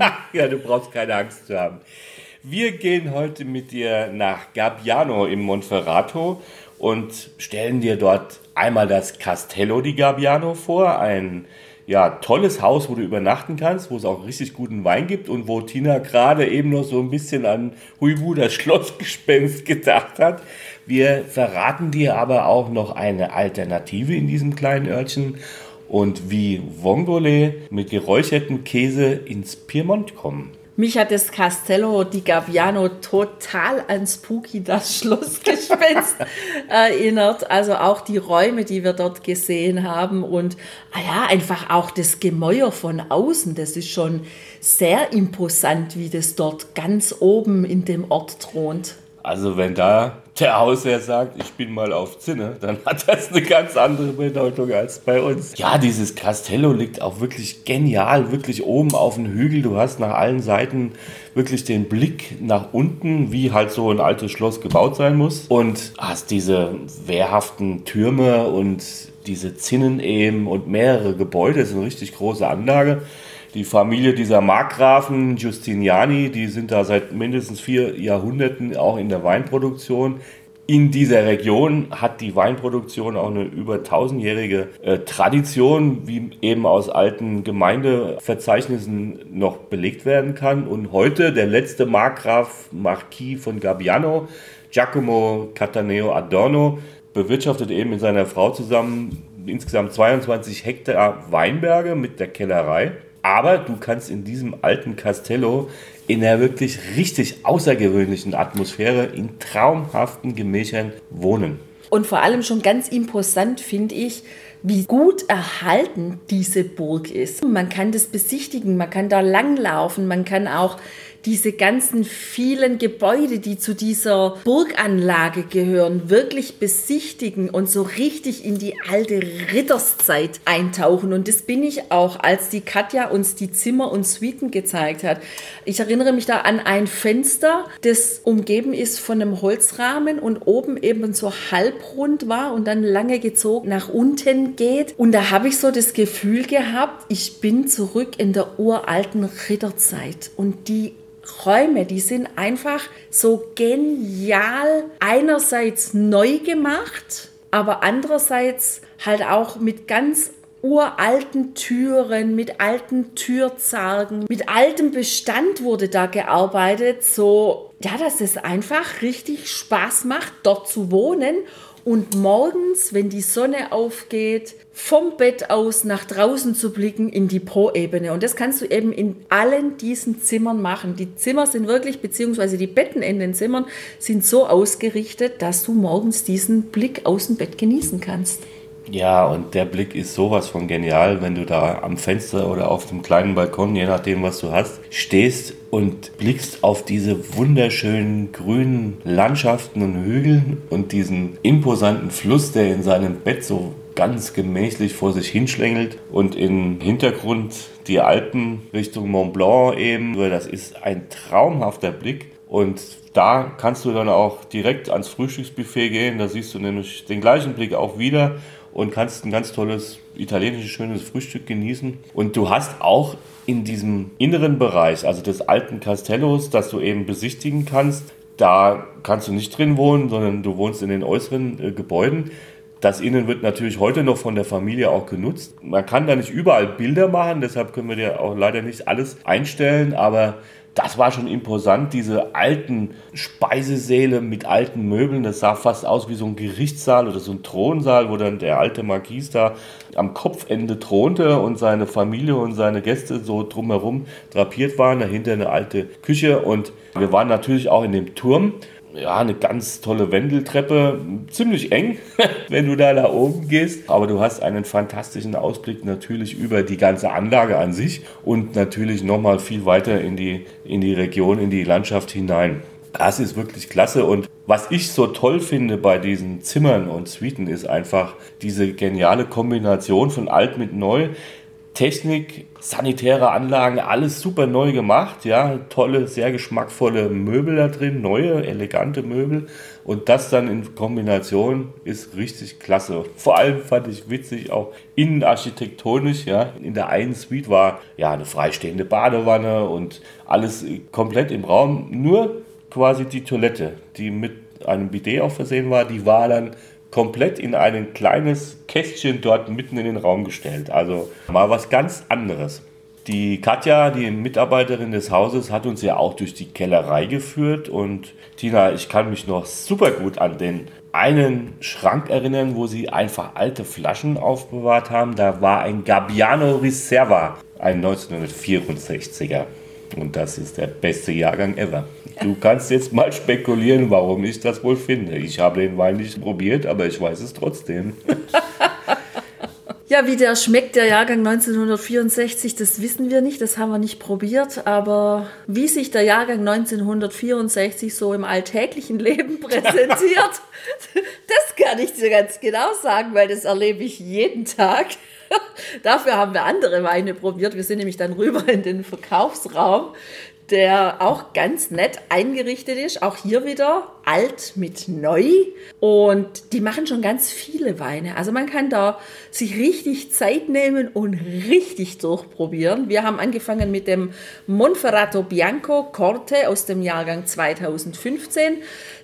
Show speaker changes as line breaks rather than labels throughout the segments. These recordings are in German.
ja, du brauchst keine Angst zu haben. Wir gehen heute mit dir nach Gabbiano im Monferrato und stellen dir dort einmal das Castello di Gabbiano vor, ein ja, tolles Haus, wo du übernachten kannst, wo es auch richtig guten Wein gibt und wo Tina gerade eben noch so ein bisschen an Huibu, das Schlossgespenst, gedacht hat. Wir verraten dir aber auch noch eine Alternative in diesem kleinen Örtchen und wie Vongole mit geräuchertem Käse ins Piemont kommen.
Mich hat das Castello di Gabbiano total an Spooky, das Schlossgespenst, erinnert. Also auch die Räume, die wir dort gesehen haben und ah ja, einfach auch das Gemäuer von außen. Das ist schon sehr imposant, wie das dort ganz oben in dem Ort thront.
Also wenn da der Hausherr sagt, ich bin mal auf Zinne, dann hat das eine ganz andere Bedeutung als bei uns. Ja, dieses Castello liegt auch wirklich genial, wirklich oben auf dem Hügel. Du hast nach allen Seiten wirklich den Blick nach unten, wie halt so ein altes Schloss gebaut sein muss. Und hast diese wehrhaften Türme und diese Zinnen eben und mehrere Gebäude. Das ist eine richtig große Anlage. Die Familie dieser Markgrafen Giustiniani, die sind da seit mindestens vier Jahrhunderten auch in der Weinproduktion. In dieser Region hat die Weinproduktion auch eine über tausendjährige äh, Tradition, wie eben aus alten Gemeindeverzeichnissen noch belegt werden kann. Und heute der letzte Markgraf Marquis von Gabbiano, Giacomo Cataneo Adorno, bewirtschaftet eben mit seiner Frau zusammen insgesamt 22 Hektar Weinberge mit der Kellerei. Aber du kannst in diesem alten Castello in einer wirklich richtig außergewöhnlichen Atmosphäre in traumhaften Gemächern wohnen.
Und vor allem schon ganz imposant finde ich, wie gut erhalten diese Burg ist. Man kann das besichtigen, man kann da langlaufen, man kann auch diese ganzen vielen Gebäude, die zu dieser Burganlage gehören, wirklich besichtigen und so richtig in die alte Ritterszeit eintauchen. Und das bin ich auch, als die Katja uns die Zimmer und Suiten gezeigt hat. Ich erinnere mich da an ein Fenster, das umgeben ist von einem Holzrahmen und oben eben so halbrund war und dann lange gezogen nach unten geht. Und da habe ich so das Gefühl gehabt, ich bin zurück in der uralten Ritterzeit. Und die Räume, die sind einfach so genial. Einerseits neu gemacht, aber andererseits halt auch mit ganz uralten Türen, mit alten Türzargen, mit altem Bestand wurde da gearbeitet, so ja, dass es einfach richtig Spaß macht, dort zu wohnen und morgens, wenn die Sonne aufgeht, vom Bett aus nach draußen zu blicken in die Pro-Ebene. Und das kannst du eben in allen diesen Zimmern machen. Die Zimmer sind wirklich, beziehungsweise die Betten in den Zimmern sind so ausgerichtet, dass du morgens diesen Blick aus dem Bett genießen kannst.
Ja, und der Blick ist sowas von genial, wenn du da am Fenster oder auf dem kleinen Balkon, je nachdem, was du hast, stehst und blickst auf diese wunderschönen grünen Landschaften und Hügel und diesen imposanten Fluss, der in seinem Bett so ganz gemächlich vor sich hinschlängelt und im Hintergrund die Alpen Richtung Mont Blanc eben. Das ist ein traumhafter Blick und da kannst du dann auch direkt ans Frühstücksbuffet gehen. Da siehst du nämlich den gleichen Blick auch wieder und kannst ein ganz tolles italienisches schönes Frühstück genießen. Und du hast auch in diesem inneren Bereich, also des alten Castellos, das du eben besichtigen kannst, da kannst du nicht drin wohnen, sondern du wohnst in den äußeren äh, Gebäuden. Das Innen wird natürlich heute noch von der Familie auch genutzt. Man kann da nicht überall Bilder machen, deshalb können wir dir auch leider nicht alles einstellen, aber das war schon imposant, diese alten Speisesäle mit alten Möbeln. Das sah fast aus wie so ein Gerichtssaal oder so ein Thronsaal, wo dann der alte Marquis da am Kopfende thronte und seine Familie und seine Gäste so drumherum drapiert waren. Dahinter eine alte Küche und wir waren natürlich auch in dem Turm ja, eine ganz tolle Wendeltreppe, ziemlich eng, wenn du da nach oben gehst. Aber du hast einen fantastischen Ausblick natürlich über die ganze Anlage an sich und natürlich nochmal viel weiter in die, in die Region, in die Landschaft hinein. Das ist wirklich klasse und was ich so toll finde bei diesen Zimmern und Suiten ist einfach diese geniale Kombination von alt mit neu. Technik, sanitäre Anlagen, alles super neu gemacht, ja, tolle, sehr geschmackvolle Möbel da drin, neue, elegante Möbel. Und das dann in Kombination ist richtig klasse. Vor allem fand ich witzig auch innenarchitektonisch, ja, in der einen Suite war ja eine freistehende Badewanne und alles komplett im Raum, nur quasi die Toilette, die mit einem Bidet auch versehen war, die war dann komplett in ein kleines Kästchen dort mitten in den Raum gestellt. Also mal was ganz anderes. Die Katja, die Mitarbeiterin des Hauses, hat uns ja auch durch die Kellerei geführt. Und Tina, ich kann mich noch super gut an den einen Schrank erinnern, wo sie einfach alte Flaschen aufbewahrt haben. Da war ein Gabbiano Riserva, ein 1964er. Und das ist der beste Jahrgang ever. Du kannst jetzt mal spekulieren, warum ich das wohl finde. Ich habe den Wein nicht probiert, aber ich weiß es trotzdem.
Ja, wie der schmeckt, der Jahrgang 1964, das wissen wir nicht, das haben wir nicht probiert. Aber wie sich der Jahrgang 1964 so im alltäglichen Leben präsentiert, das kann ich dir ganz genau sagen, weil das erlebe ich jeden Tag. Dafür haben wir andere Weine probiert. Wir sind nämlich dann rüber in den Verkaufsraum der auch ganz nett eingerichtet ist. Auch hier wieder alt mit neu. Und die machen schon ganz viele Weine. Also man kann da sich richtig Zeit nehmen und richtig durchprobieren. Wir haben angefangen mit dem Monferrato Bianco Corte aus dem Jahrgang 2015.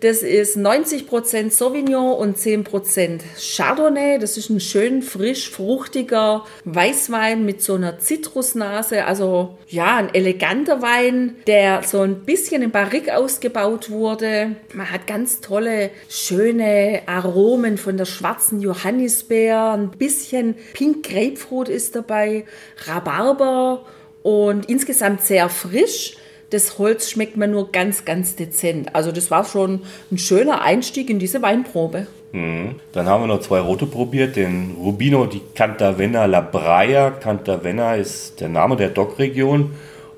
Das ist 90% Sauvignon und 10% Chardonnay. Das ist ein schön frisch, fruchtiger Weißwein mit so einer Zitrusnase. Also ja, ein eleganter Wein, der so ein bisschen in Barrique ausgebaut wurde. Man hat ganz tolle, schöne Aromen von der schwarzen Johannisbeer. Ein bisschen Pink Grapefruit ist dabei, Rhabarber und insgesamt sehr frisch das Holz schmeckt mir nur ganz, ganz dezent. Also das war schon ein schöner Einstieg in diese Weinprobe.
Mhm. Dann haben wir noch zwei rote probiert, den Rubino di Cantavenna La Braia. Cantavenna ist der Name der Dockregion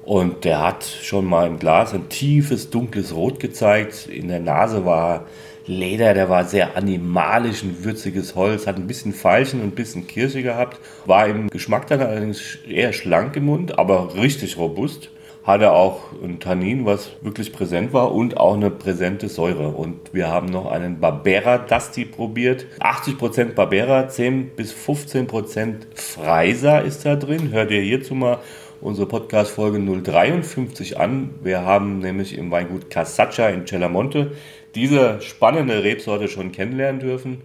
und der hat schon mal im Glas ein tiefes, dunkles Rot gezeigt. In der Nase war Leder, der war sehr animalisch, ein würziges Holz, hat ein bisschen Veilchen und ein bisschen Kirsche gehabt. War im Geschmack dann allerdings eher schlank im Mund, aber richtig robust hatte auch ein Tannin, was wirklich präsent war und auch eine präsente Säure. Und wir haben noch einen Barbera Dusty probiert. 80% Barbera, 10 bis 15% Freiser ist da drin. Hört ihr hierzu mal unsere Podcast-Folge 053 an. Wir haben nämlich im Weingut Casaccia in Cellamonte diese spannende Rebsorte schon kennenlernen dürfen.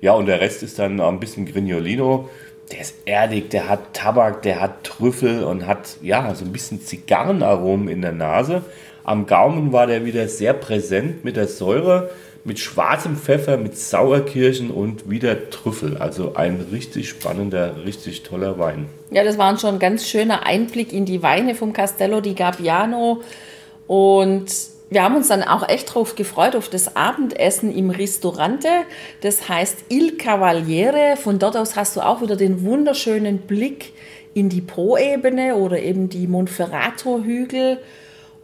Ja, und der Rest ist dann ein bisschen Grignolino der ist erdig, der hat Tabak, der hat Trüffel und hat ja so ein bisschen Zigarrenaromen in der Nase. Am Gaumen war der wieder sehr präsent mit der Säure, mit schwarzem Pfeffer, mit Sauerkirschen und wieder Trüffel. Also ein richtig spannender, richtig toller Wein.
Ja, das war schon ein ganz schöner Einblick in die Weine vom Castello di Gabbiano. Und wir haben uns dann auch echt drauf gefreut, auf das Abendessen im Ristorante. Das heißt Il Cavaliere. Von dort aus hast du auch wieder den wunderschönen Blick in die Po-Ebene oder eben die Monferrato-Hügel.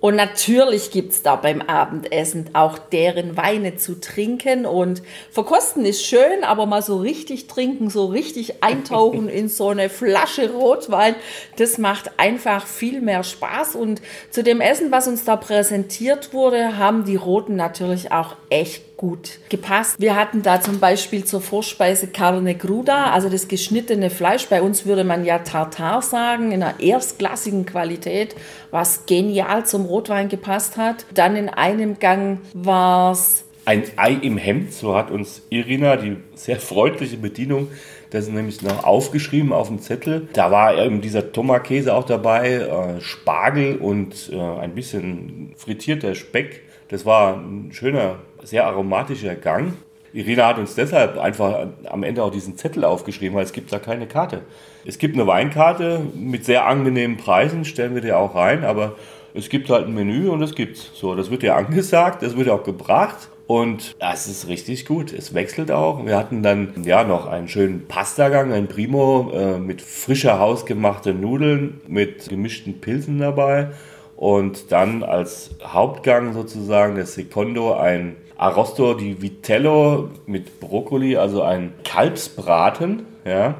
Und natürlich gibt es da beim Abendessen auch deren Weine zu trinken. Und verkosten ist schön, aber mal so richtig trinken, so richtig eintauchen in so eine Flasche Rotwein, das macht einfach viel mehr Spaß. Und zu dem Essen, was uns da präsentiert wurde, haben die Roten natürlich auch echt gut gepasst. Wir hatten da zum Beispiel zur Vorspeise Carne Cruda, also das geschnittene Fleisch. Bei uns würde man ja Tartar sagen, in einer erstklassigen Qualität, was genial zum Rotwein gepasst hat. Dann in einem Gang war es
ein Ei im Hemd, so hat uns Irina, die sehr freundliche Bedienung, das ist nämlich noch aufgeschrieben auf dem Zettel. Da war eben dieser Tomakäse auch dabei, äh, Spargel und äh, ein bisschen frittierter Speck. Das war ein schöner sehr aromatischer Gang. Irina hat uns deshalb einfach am Ende auch diesen Zettel aufgeschrieben, weil es gibt da keine Karte. Es gibt eine Weinkarte mit sehr angenehmen Preisen, stellen wir dir auch rein, aber es gibt halt ein Menü und es gibt's. So, das wird ja angesagt, das wird ja auch gebracht. Und das ist richtig gut. Es wechselt auch. Wir hatten dann ja noch einen schönen Pastagang, ein Primo äh, mit frischer hausgemachten Nudeln mit gemischten Pilzen dabei. Und dann als Hauptgang sozusagen der Secondo ein Arrosto di Vitello mit Brokkoli, also ein Kalbsbraten. Ja.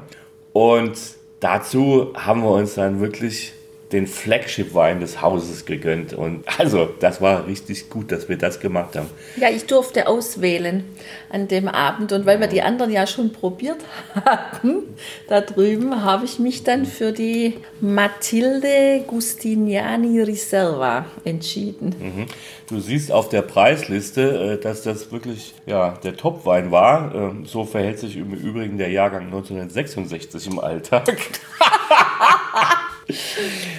Und dazu haben wir uns dann wirklich den Flagship-Wein des Hauses gegönnt. Und also, das war richtig gut, dass wir das gemacht haben.
Ja, ich durfte auswählen an dem Abend. Und weil wir die anderen ja schon probiert hatten, da drüben habe ich mich dann für die Matilde Gustiniani Riserva entschieden.
Mhm. Du siehst auf der Preisliste, äh, dass das wirklich ja, der Topwein war. Ähm, so verhält sich im Übrigen der Jahrgang 1966 im Alltag.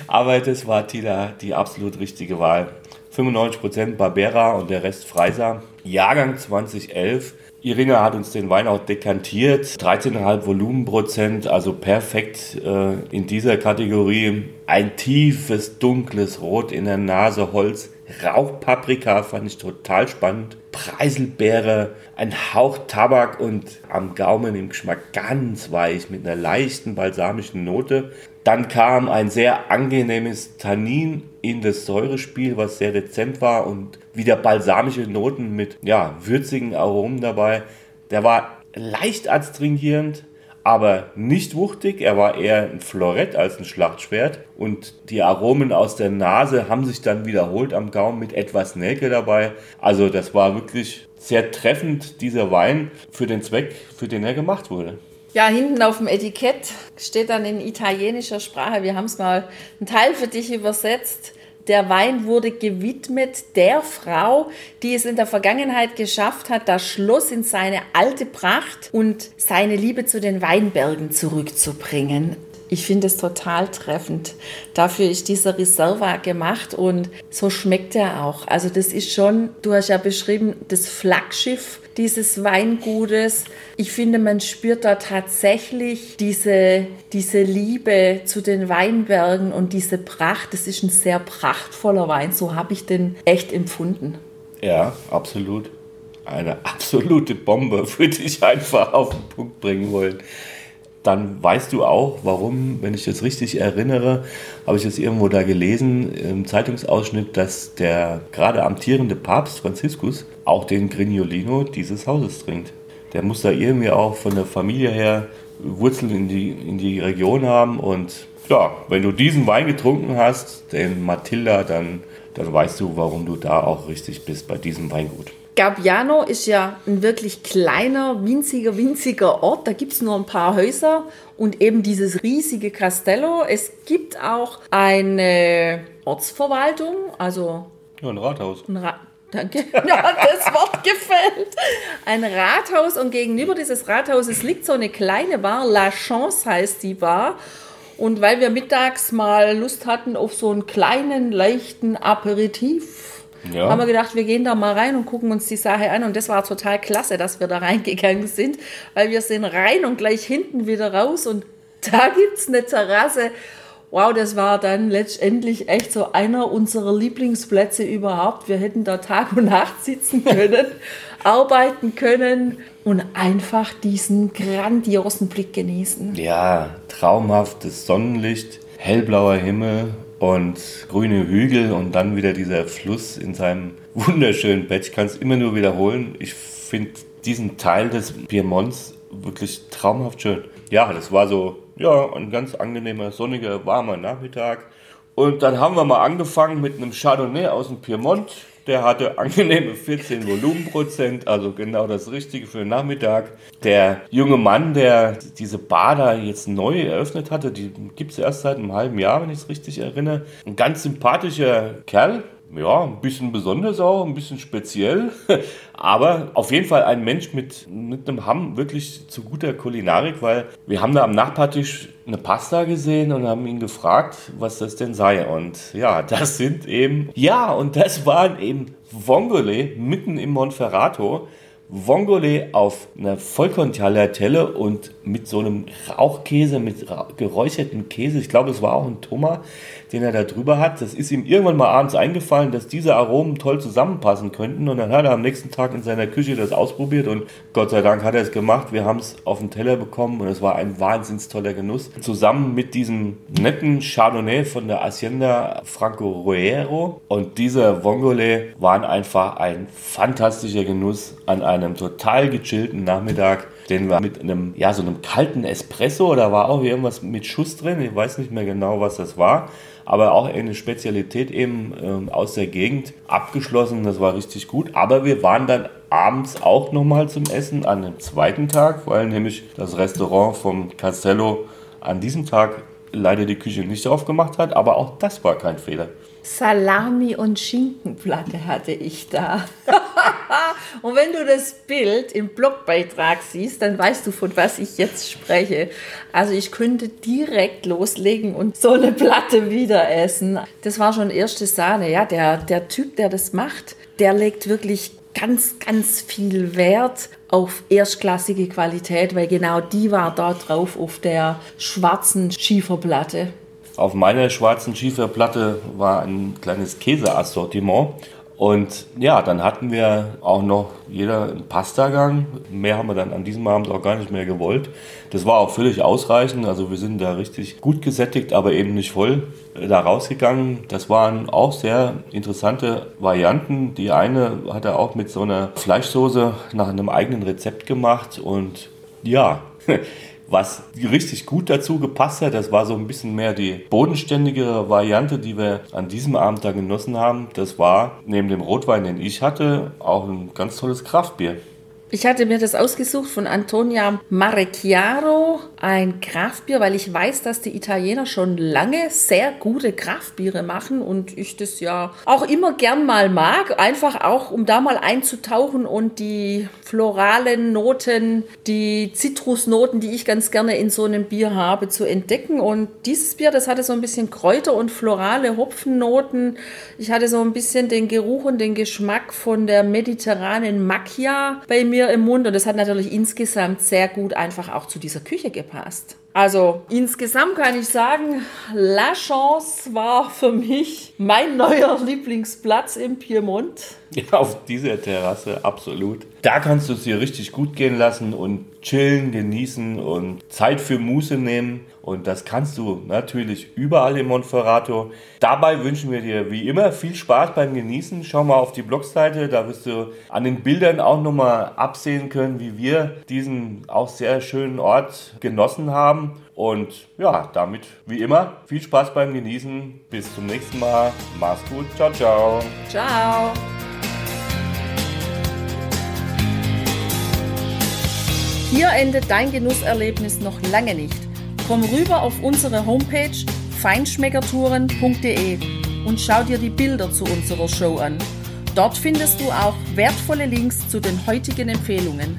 Aber das war Tila die absolut richtige Wahl. 95% Barbera und der Rest Freiser. Jahrgang 2011. Irina hat uns den Wein auch dekantiert. 13,5 Volumenprozent, also perfekt äh, in dieser Kategorie. Ein tiefes, dunkles Rot in der Nase, Holz. Rauchpaprika fand ich total spannend. Preiselbeere, ein Hauch Tabak und am Gaumen im Geschmack ganz weich mit einer leichten balsamischen Note. Dann kam ein sehr angenehmes Tannin in das Säurespiel, was sehr dezent war und wieder balsamische Noten mit ja, würzigen Aromen dabei. Der war leicht adstringierend, aber nicht wuchtig. Er war eher ein Florett als ein Schlachtschwert. Und die Aromen aus der Nase haben sich dann wiederholt am Gaumen mit etwas Nelke dabei. Also das war wirklich sehr treffend, dieser Wein für den Zweck, für den er gemacht wurde.
Ja, hinten auf dem Etikett steht dann in italienischer Sprache, wir haben es mal einen Teil für dich übersetzt. Der Wein wurde gewidmet der Frau, die es in der Vergangenheit geschafft hat, das Schloss in seine alte Pracht und seine Liebe zu den Weinbergen zurückzubringen. Ich finde es total treffend. Dafür ist dieser Reserva gemacht und so schmeckt er auch. Also das ist schon, du hast ja beschrieben, das Flaggschiff dieses Weingutes. Ich finde, man spürt da tatsächlich diese, diese Liebe zu den Weinbergen und diese Pracht. Das ist ein sehr prachtvoller Wein. So habe ich den echt empfunden.
Ja, absolut. Eine absolute Bombe würde ich einfach auf den Punkt bringen wollen dann weißt du auch, warum, wenn ich das richtig erinnere, habe ich das irgendwo da gelesen im Zeitungsausschnitt, dass der gerade amtierende Papst Franziskus auch den Grignolino dieses Hauses trinkt. Der muss da irgendwie auch von der Familie her Wurzeln in die, in die Region haben und ja, wenn du diesen Wein getrunken hast, den Matilda, dann, dann weißt du, warum du da auch richtig bist bei diesem Weingut.
Gabbiano ist ja ein wirklich kleiner, winziger, winziger Ort. Da gibt es nur ein paar Häuser und eben dieses riesige Castello. Es gibt auch eine Ortsverwaltung, also.
Ja, ein Rathaus.
Ein Ra Danke. Ja, das Wort gefällt. Ein Rathaus und gegenüber dieses Rathauses liegt so eine kleine Bar. La Chance heißt die Bar. Und weil wir mittags mal Lust hatten auf so einen kleinen, leichten Aperitif, ja. haben wir gedacht, wir gehen da mal rein und gucken uns die Sache an. Und das war total klasse, dass wir da reingegangen sind, weil wir sind rein und gleich hinten wieder raus und da gibt es eine Terrasse. Wow, das war dann letztendlich echt so einer unserer Lieblingsplätze überhaupt. Wir hätten da Tag und Nacht sitzen können, arbeiten können und einfach diesen grandiosen Blick genießen.
Ja, traumhaftes Sonnenlicht, hellblauer Himmel und grüne Hügel und dann wieder dieser Fluss in seinem wunderschönen Bett. Ich kann es immer nur wiederholen. Ich finde diesen Teil des Piemonts wirklich traumhaft schön. Ja, das war so ja, ein ganz angenehmer, sonniger, warmer Nachmittag. Und dann haben wir mal angefangen mit einem Chardonnay aus dem Piemont. Der hatte angenehme 14 Volumenprozent, also genau das Richtige für den Nachmittag. Der junge Mann, der diese Bar da jetzt neu eröffnet hatte, die gibt es erst seit einem halben Jahr, wenn ich es richtig erinnere. Ein ganz sympathischer Kerl, ja, ein bisschen besonders auch, ein bisschen speziell, aber auf jeden Fall ein Mensch mit, mit einem Hamm wirklich zu guter Kulinarik, weil wir haben da am Nachbartisch eine Pasta gesehen und haben ihn gefragt, was das denn sei. Und ja, das sind eben, ja, und das waren eben Vongole mitten im Monferrato. Vongole auf einer Vollkorntagliatelle und mit so einem Rauchkäse, mit geräuchertem Käse. Ich glaube, es war auch ein Thomas den er da drüber hat. Das ist ihm irgendwann mal abends eingefallen, dass diese Aromen toll zusammenpassen könnten. Und dann hat er am nächsten Tag in seiner Küche das ausprobiert und Gott sei Dank hat er es gemacht. Wir haben es auf den Teller bekommen und es war ein wahnsinns toller Genuss. Zusammen mit diesem netten Chardonnay von der Hacienda Franco Ruero und dieser Vongole waren einfach ein fantastischer Genuss an einem total gechillten Nachmittag den wir mit einem, ja, so einem kalten Espresso, da war auch irgendwas mit Schuss drin, ich weiß nicht mehr genau, was das war, aber auch eine Spezialität eben ähm, aus der Gegend abgeschlossen, das war richtig gut, aber wir waren dann abends auch nochmal zum Essen an dem zweiten Tag, weil nämlich das Restaurant vom Castello an diesem Tag leider die Küche nicht aufgemacht hat, aber auch das war kein Fehler.
Salami und Schinkenplatte hatte ich da. und wenn du das Bild im Blogbeitrag siehst, dann weißt du, von was ich jetzt spreche. Also ich könnte direkt loslegen und so eine Platte wieder essen. Das war schon erste Sahne. Ja, der, der Typ, der das macht, der legt wirklich ganz, ganz viel Wert auf erstklassige Qualität, weil genau die war da drauf auf der schwarzen Schieferplatte.
Auf meiner schwarzen Schieferplatte war ein kleines Käseassortiment. Und ja, dann hatten wir auch noch jeder einen Pastagang. Mehr haben wir dann an diesem Abend auch gar nicht mehr gewollt. Das war auch völlig ausreichend. Also wir sind da richtig gut gesättigt, aber eben nicht voll äh, da rausgegangen. Das waren auch sehr interessante Varianten. Die eine hat er auch mit so einer Fleischsoße nach einem eigenen Rezept gemacht. Und ja, Was richtig gut dazu gepasst hat, das war so ein bisschen mehr die bodenständigere Variante, die wir an diesem Abend da genossen haben. Das war neben dem Rotwein, den ich hatte, auch ein ganz tolles Kraftbier.
Ich hatte mir das ausgesucht von Antonia Marecchiaro, ein Kraftbier, weil ich weiß, dass die Italiener schon lange sehr gute Kraftbiere machen und ich das ja auch immer gern mal mag, einfach auch um da mal einzutauchen und die floralen Noten, die Zitrusnoten, die ich ganz gerne in so einem Bier habe, zu entdecken und dieses Bier, das hatte so ein bisschen Kräuter und florale Hopfennoten. Ich hatte so ein bisschen den Geruch und den Geschmack von der mediterranen Macchia bei mir mir im Mund und das hat natürlich insgesamt sehr gut einfach auch zu dieser Küche gepasst. Also insgesamt kann ich sagen, La Chance war für mich mein neuer Lieblingsplatz im Piemont.
Ja, auf dieser Terrasse, absolut. Da kannst du es dir richtig gut gehen lassen und chillen, genießen und Zeit für Muße nehmen. Und das kannst du natürlich überall in Monferrato. Dabei wünschen wir dir wie immer viel Spaß beim Genießen. Schau mal auf die Blogseite, da wirst du an den Bildern auch nochmal absehen können, wie wir diesen auch sehr schönen Ort genossen Und ja, damit wie immer viel Spaß beim Genießen. Bis zum nächsten Mal. Mach's gut. Ciao, ciao.
Ciao. Hier endet dein Genusserlebnis noch lange nicht. Komm rüber auf unsere Homepage feinschmeckertouren.de und schau dir die Bilder zu unserer Show an. Dort findest du auch wertvolle Links zu den heutigen Empfehlungen.